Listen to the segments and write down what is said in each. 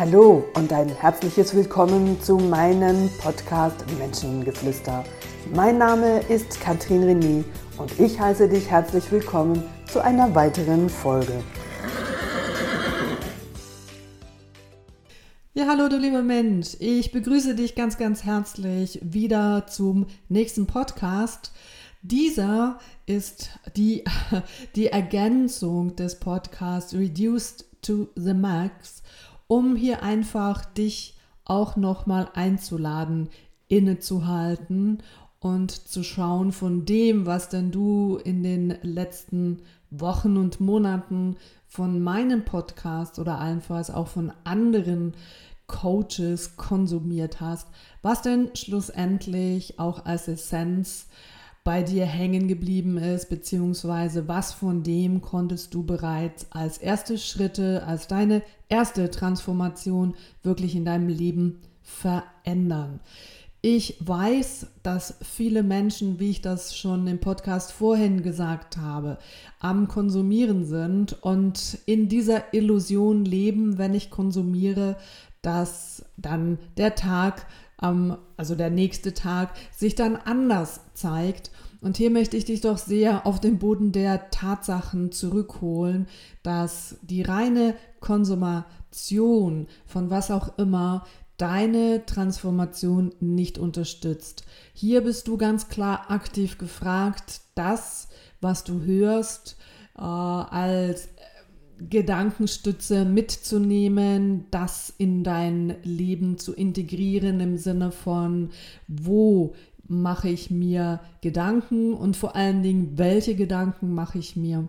Hallo und ein herzliches Willkommen zu meinem Podcast Menschengeflüster. Mein Name ist Katrin René und ich heiße dich herzlich willkommen zu einer weiteren Folge. Ja, hallo du lieber Mensch, ich begrüße dich ganz, ganz herzlich wieder zum nächsten Podcast. Dieser ist die, die Ergänzung des Podcasts Reduced to the Max um hier einfach dich auch nochmal einzuladen, innezuhalten und zu schauen von dem, was denn du in den letzten Wochen und Monaten von meinem Podcast oder allenfalls auch von anderen Coaches konsumiert hast, was denn schlussendlich auch als Essenz bei dir hängen geblieben ist, beziehungsweise was von dem konntest du bereits als erste Schritte, als deine erste Transformation wirklich in deinem Leben verändern. Ich weiß, dass viele Menschen, wie ich das schon im Podcast vorhin gesagt habe, am Konsumieren sind und in dieser Illusion leben, wenn ich konsumiere, dass dann der Tag ähm, also der nächste Tag, sich dann anders zeigt. Und hier möchte ich dich doch sehr auf den Boden der Tatsachen zurückholen, dass die reine Konsumation von was auch immer deine Transformation nicht unterstützt. Hier bist du ganz klar aktiv gefragt, das, was du hörst, äh, als Gedankenstütze mitzunehmen, das in dein Leben zu integrieren im Sinne von, wo mache ich mir Gedanken und vor allen Dingen, welche Gedanken mache ich mir?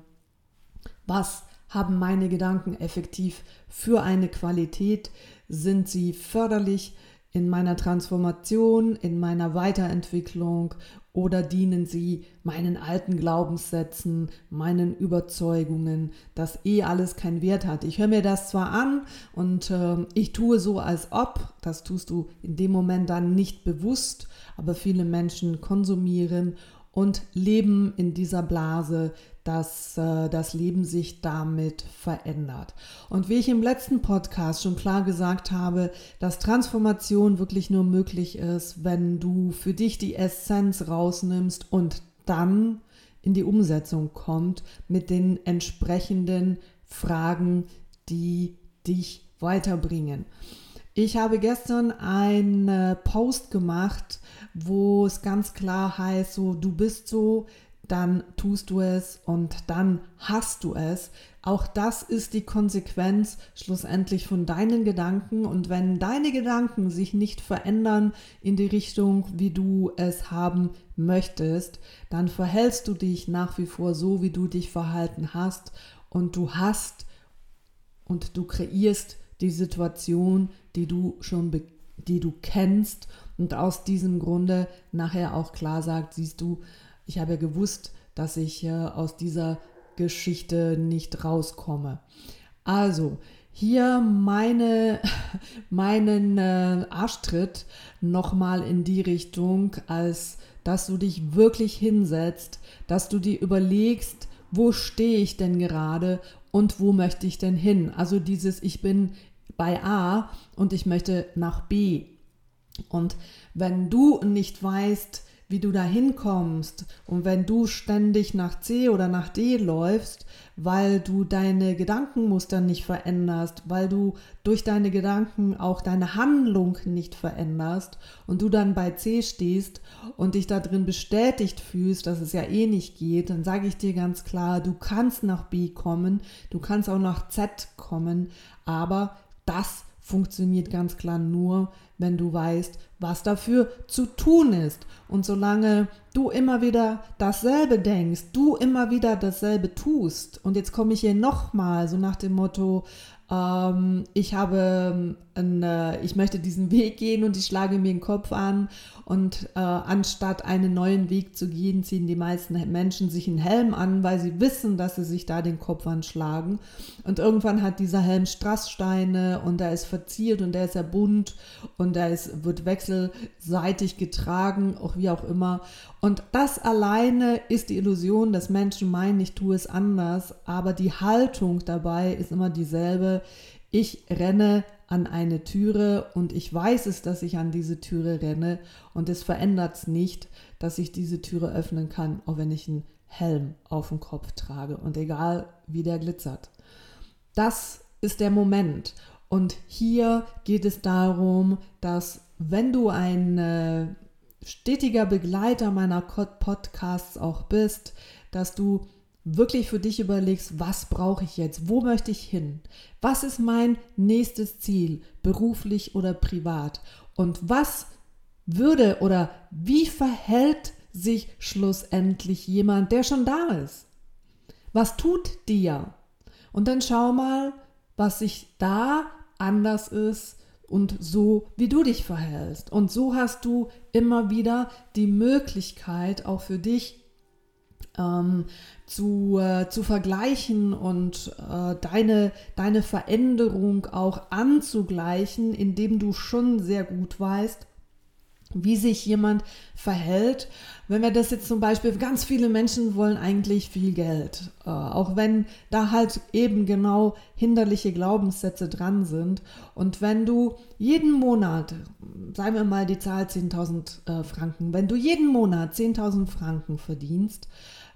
Was haben meine Gedanken effektiv für eine Qualität? Sind sie förderlich in meiner Transformation, in meiner Weiterentwicklung oder dienen sie meinen alten Glaubenssätzen, meinen Überzeugungen, dass eh alles keinen Wert hat. Ich höre mir das zwar an und äh, ich tue so, als ob, das tust du in dem Moment dann nicht bewusst, aber viele Menschen konsumieren und leben in dieser Blase, dass äh, das Leben sich damit verändert. Und wie ich im letzten Podcast schon klar gesagt habe, dass Transformation wirklich nur möglich ist, wenn du für dich die Essenz rausnimmst und dann in die Umsetzung kommt mit den entsprechenden Fragen, die dich weiterbringen. Ich habe gestern einen Post gemacht, wo es ganz klar heißt, so du bist so, dann tust du es und dann hast du es. Auch das ist die Konsequenz schlussendlich von deinen Gedanken. Und wenn deine Gedanken sich nicht verändern in die Richtung, wie du es haben möchtest, dann verhältst du dich nach wie vor so, wie du dich verhalten hast. Und du hast und du kreierst die Situation, die du schon die du kennst und aus diesem Grunde nachher auch klar sagt, siehst du, ich habe ja gewusst, dass ich äh, aus dieser Geschichte nicht rauskomme. Also, hier meine, meinen äh, Arschtritt nochmal in die Richtung, als dass du dich wirklich hinsetzt, dass du dir überlegst, wo stehe ich denn gerade und wo möchte ich denn hin? Also dieses, ich bin bei A und ich möchte nach B. Und wenn du nicht weißt, wie du da hinkommst und wenn du ständig nach C oder nach D läufst, weil du deine Gedankenmuster nicht veränderst, weil du durch deine Gedanken auch deine Handlung nicht veränderst und du dann bei C stehst und dich da drin bestätigt fühlst, dass es ja eh nicht geht, dann sage ich dir ganz klar, du kannst nach B kommen, du kannst auch nach Z kommen, aber das funktioniert ganz klar nur, wenn du weißt, was dafür zu tun ist. Und solange du immer wieder dasselbe denkst, du immer wieder dasselbe tust, und jetzt komme ich hier nochmal so nach dem Motto, ähm, ich habe, ein, äh, ich möchte diesen Weg gehen und ich schlage mir den Kopf an und äh, anstatt einen neuen Weg zu gehen, ziehen die meisten Menschen sich einen Helm an, weil sie wissen, dass sie sich da den Kopf anschlagen. Und irgendwann hat dieser Helm Strasssteine und er ist verziert und er ist ja bunt und er ist, wird wechselseitig getragen, auch wie auch immer. Und das alleine ist die Illusion, dass Menschen meinen, ich tue es anders, aber die Haltung dabei ist immer dieselbe. Ich renne an eine Türe und ich weiß es, dass ich an diese Türe renne und es verändert es nicht, dass ich diese Türe öffnen kann, auch wenn ich einen Helm auf dem Kopf trage und egal wie der glitzert. Das ist der Moment. Und hier geht es darum, dass wenn du ein äh, stetiger Begleiter meiner Podcasts auch bist, dass du wirklich für dich überlegst, was brauche ich jetzt? Wo möchte ich hin? Was ist mein nächstes Ziel, beruflich oder privat? Und was würde oder wie verhält sich schlussendlich jemand, der schon da ist? Was tut dir? Und dann schau mal, was sich da anders ist und so, wie du dich verhältst. Und so hast du immer wieder die Möglichkeit, auch für dich ähm, zu, äh, zu vergleichen und äh, deine, deine Veränderung auch anzugleichen, indem du schon sehr gut weißt, wie sich jemand verhält. Wenn wir das jetzt zum Beispiel, ganz viele Menschen wollen eigentlich viel Geld, äh, auch wenn da halt eben genau hinderliche Glaubenssätze dran sind. Und wenn du jeden Monat, sagen wir mal die Zahl 10.000 äh, Franken, wenn du jeden Monat 10.000 Franken verdienst,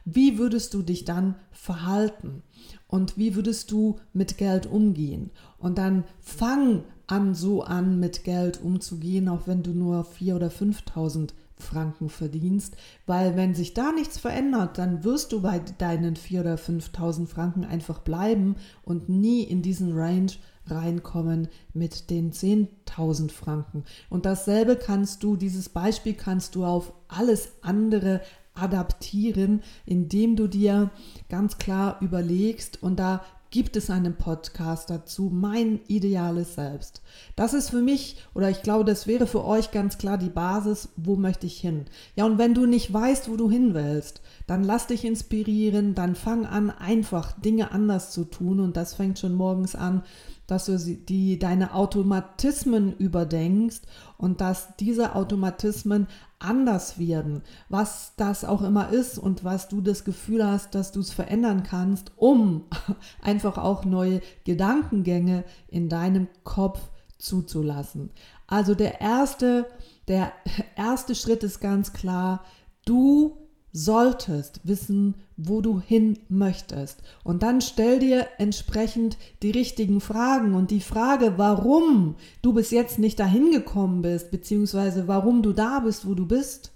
wie würdest du dich dann verhalten? Und wie würdest du mit Geld umgehen? Und dann fang an, so an, mit Geld umzugehen, auch wenn du nur 4.000 oder 5.000 Franken verdienst, weil wenn sich da nichts verändert, dann wirst du bei deinen 4.000 oder 5.000 Franken einfach bleiben und nie in diesen Range reinkommen mit den 10.000 Franken. Und dasselbe kannst du, dieses Beispiel kannst du auf alles andere adaptieren, indem du dir ganz klar überlegst und da gibt es einen Podcast dazu, mein ideales Selbst. Das ist für mich oder ich glaube, das wäre für euch ganz klar die Basis, wo möchte ich hin. Ja, und wenn du nicht weißt, wo du hin willst, dann lass dich inspirieren, dann fang an, einfach Dinge anders zu tun und das fängt schon morgens an, dass du die, deine Automatismen überdenkst und dass diese Automatismen anders werden, was das auch immer ist und was du das Gefühl hast, dass du es verändern kannst, um einfach auch neue Gedankengänge in deinem Kopf zuzulassen. Also der erste, der erste Schritt ist ganz klar, du solltest wissen, wo du hin möchtest. Und dann stell dir entsprechend die richtigen Fragen. Und die Frage, warum du bis jetzt nicht dahin gekommen bist, beziehungsweise warum du da bist, wo du bist,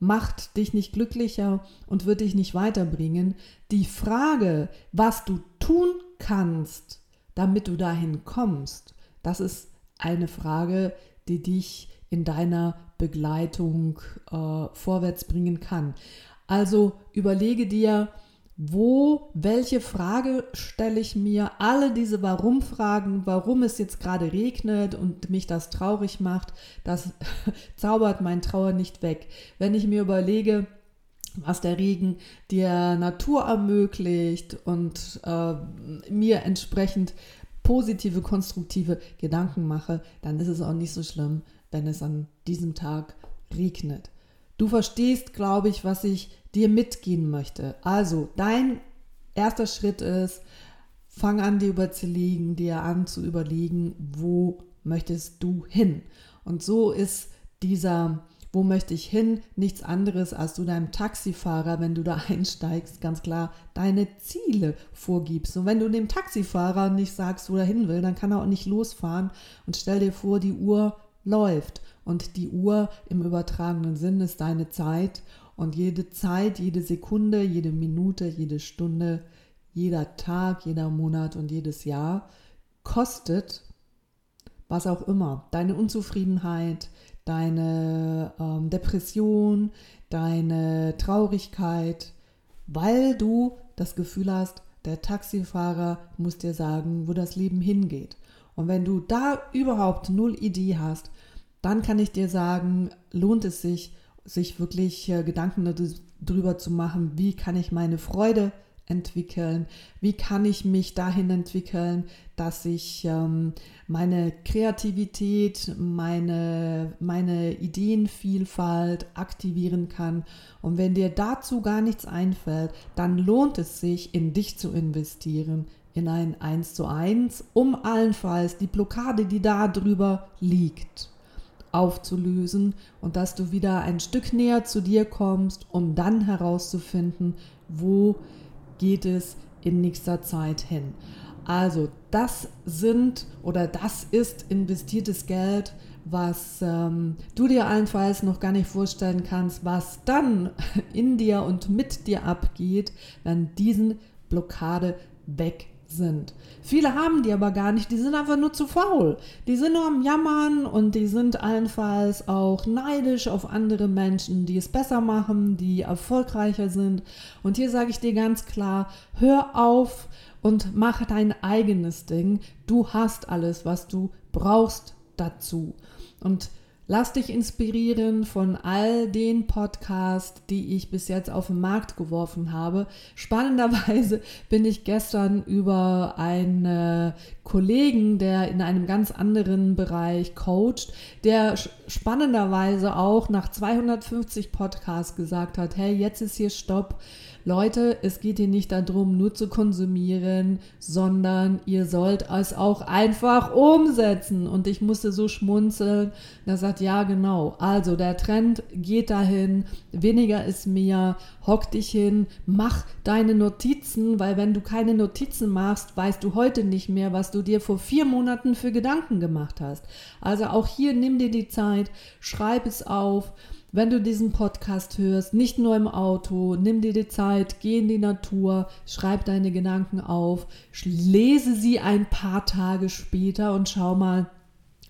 macht dich nicht glücklicher und wird dich nicht weiterbringen. Die Frage, was du tun kannst, damit du dahin kommst, das ist eine Frage, die dich in deiner Begleitung äh, vorwärts bringen kann. Also überlege dir, wo, welche Frage stelle ich mir? Alle diese Warum-Fragen, warum es jetzt gerade regnet und mich das traurig macht, das zaubert mein Trauer nicht weg. Wenn ich mir überlege, was der Regen der Natur ermöglicht und äh, mir entsprechend positive, konstruktive Gedanken mache, dann ist es auch nicht so schlimm, wenn es an diesem Tag regnet. Du verstehst, glaube ich, was ich dir mitgehen möchte. Also, dein erster Schritt ist, fang an, dir überzulegen, dir an zu überlegen, wo möchtest du hin? Und so ist dieser wo möchte ich hin? Nichts anderes, als du deinem Taxifahrer, wenn du da einsteigst, ganz klar deine Ziele vorgibst. Und wenn du dem Taxifahrer nicht sagst, wo er hin will, dann kann er auch nicht losfahren. Und stell dir vor, die Uhr läuft. Und die Uhr im übertragenen Sinn ist deine Zeit. Und jede Zeit, jede Sekunde, jede Minute, jede Stunde, jeder Tag, jeder Monat und jedes Jahr kostet was auch immer. Deine Unzufriedenheit, deine ähm, Depression, deine Traurigkeit, weil du das Gefühl hast, der Taxifahrer muss dir sagen, wo das Leben hingeht. Und wenn du da überhaupt null Idee hast, dann kann ich dir sagen, lohnt es sich, sich wirklich äh, Gedanken darüber zu machen, wie kann ich meine Freude entwickeln? Wie kann ich mich dahin entwickeln, dass ich ähm, meine Kreativität, meine, meine Ideenvielfalt aktivieren kann? Und wenn dir dazu gar nichts einfällt, dann lohnt es sich, in dich zu investieren, in ein 1 zu 1, um allenfalls die Blockade, die da drüber liegt, aufzulösen und dass du wieder ein Stück näher zu dir kommst, um dann herauszufinden, wo geht es in nächster Zeit hin. Also das sind oder das ist investiertes Geld, was ähm, du dir allenfalls noch gar nicht vorstellen kannst, was dann in dir und mit dir abgeht, wenn diesen Blockade weg sind. Viele haben die aber gar nicht, die sind einfach nur zu faul. Die sind nur am Jammern und die sind allenfalls auch neidisch auf andere Menschen, die es besser machen, die erfolgreicher sind. Und hier sage ich dir ganz klar, hör auf und mach dein eigenes Ding. Du hast alles, was du brauchst dazu. Und Lass dich inspirieren von all den Podcasts, die ich bis jetzt auf den Markt geworfen habe. Spannenderweise bin ich gestern über einen Kollegen, der in einem ganz anderen Bereich coacht, der spannenderweise auch nach 250 Podcasts gesagt hat, hey, jetzt ist hier Stopp Leute, es geht hier nicht darum, nur zu konsumieren, sondern ihr sollt es auch einfach umsetzen. Und ich musste so schmunzeln. Er sagt, ja, genau. Also der Trend geht dahin, weniger ist mehr, hock dich hin, mach deine Notizen, weil wenn du keine Notizen machst, weißt du heute nicht mehr, was du dir vor vier Monaten für Gedanken gemacht hast. Also auch hier nimm dir die Zeit, schreib es auf wenn du diesen Podcast hörst, nicht nur im Auto, nimm dir die Zeit, geh in die Natur, schreib deine Gedanken auf, lese sie ein paar Tage später und schau mal,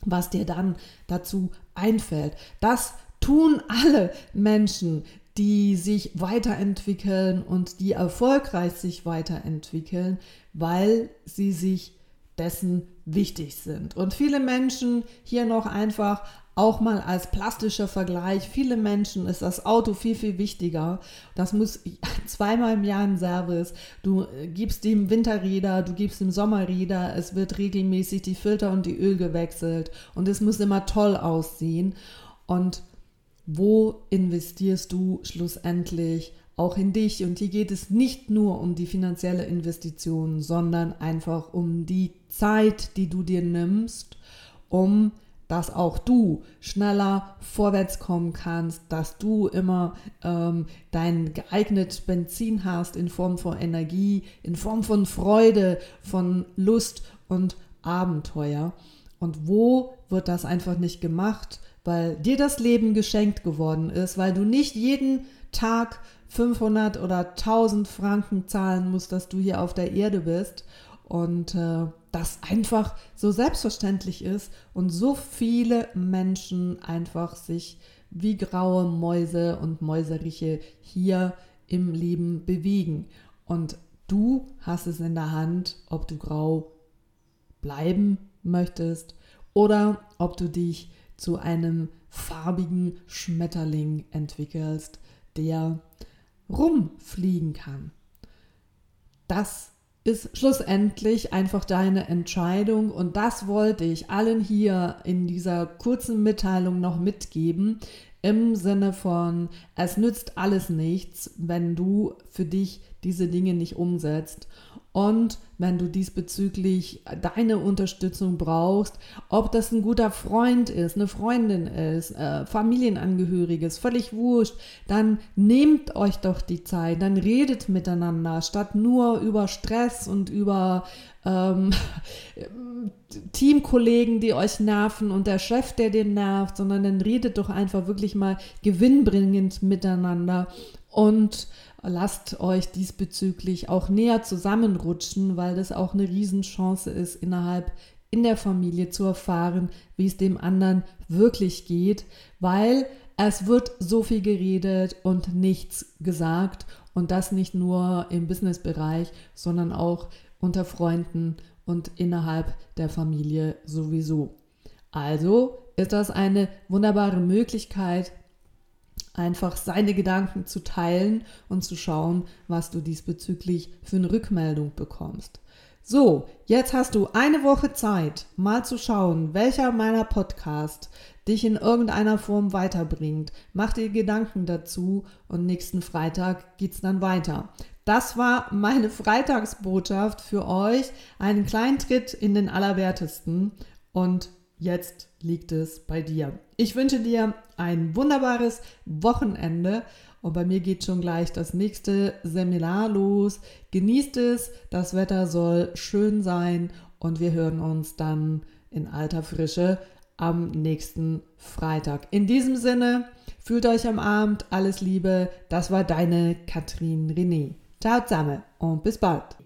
was dir dann dazu einfällt. Das tun alle Menschen, die sich weiterentwickeln und die erfolgreich sich weiterentwickeln, weil sie sich dessen wichtig sind. Und viele Menschen hier noch einfach auch mal als plastischer Vergleich, viele Menschen ist das Auto viel, viel wichtiger. Das muss zweimal im Jahr ein Service. Du äh, gibst ihm Winterräder, du gibst ihm Sommerräder, es wird regelmäßig die Filter und die Öl gewechselt und es muss immer toll aussehen. Und wo investierst du schlussendlich auch in dich? Und hier geht es nicht nur um die finanzielle Investition, sondern einfach um die Zeit, die du dir nimmst, um dass auch du schneller vorwärts kommen kannst, dass du immer ähm, dein geeignet Benzin hast in Form von Energie, in Form von Freude, von Lust und Abenteuer. Und wo wird das einfach nicht gemacht, weil dir das Leben geschenkt geworden ist, weil du nicht jeden Tag 500 oder 1000 Franken zahlen musst, dass du hier auf der Erde bist und äh, das einfach so selbstverständlich ist und so viele Menschen einfach sich wie graue Mäuse und Mäuseriche hier im Leben bewegen. Und du hast es in der Hand, ob du grau bleiben möchtest oder ob du dich zu einem farbigen Schmetterling entwickelst, der rumfliegen kann. Das ist schlussendlich einfach deine Entscheidung. Und das wollte ich allen hier in dieser kurzen Mitteilung noch mitgeben im Sinne von, es nützt alles nichts, wenn du für dich diese Dinge nicht umsetzt und wenn du diesbezüglich deine Unterstützung brauchst, ob das ein guter Freund ist, eine Freundin ist, äh, Familienangehöriges, völlig wurscht, dann nehmt euch doch die Zeit, dann redet miteinander, statt nur über Stress und über ähm, Teamkollegen, die euch nerven und der Chef, der den nervt, sondern dann redet doch einfach wirklich mal gewinnbringend miteinander und lasst euch diesbezüglich auch näher zusammenrutschen, weil das auch eine Riesenchance ist, innerhalb in der Familie zu erfahren, wie es dem anderen wirklich geht, weil es wird so viel geredet und nichts gesagt und das nicht nur im Businessbereich, sondern auch unter Freunden und innerhalb der Familie sowieso. Also ist das eine wunderbare Möglichkeit, einfach seine Gedanken zu teilen und zu schauen, was du diesbezüglich für eine Rückmeldung bekommst. So, jetzt hast du eine Woche Zeit, mal zu schauen, welcher meiner Podcasts dich in irgendeiner Form weiterbringt. Mach dir Gedanken dazu und nächsten Freitag geht's dann weiter. Das war meine Freitagsbotschaft für euch. Einen kleinen Tritt in den Allerwertesten. Und jetzt liegt es bei dir. Ich wünsche dir ein wunderbares Wochenende. Und bei mir geht schon gleich das nächste Seminar los. Genießt es, das Wetter soll schön sein und wir hören uns dann in alter Frische am nächsten Freitag. In diesem Sinne, fühlt euch am Abend, alles Liebe. Das war deine Katrin René. Ciao zusammen und bis bald.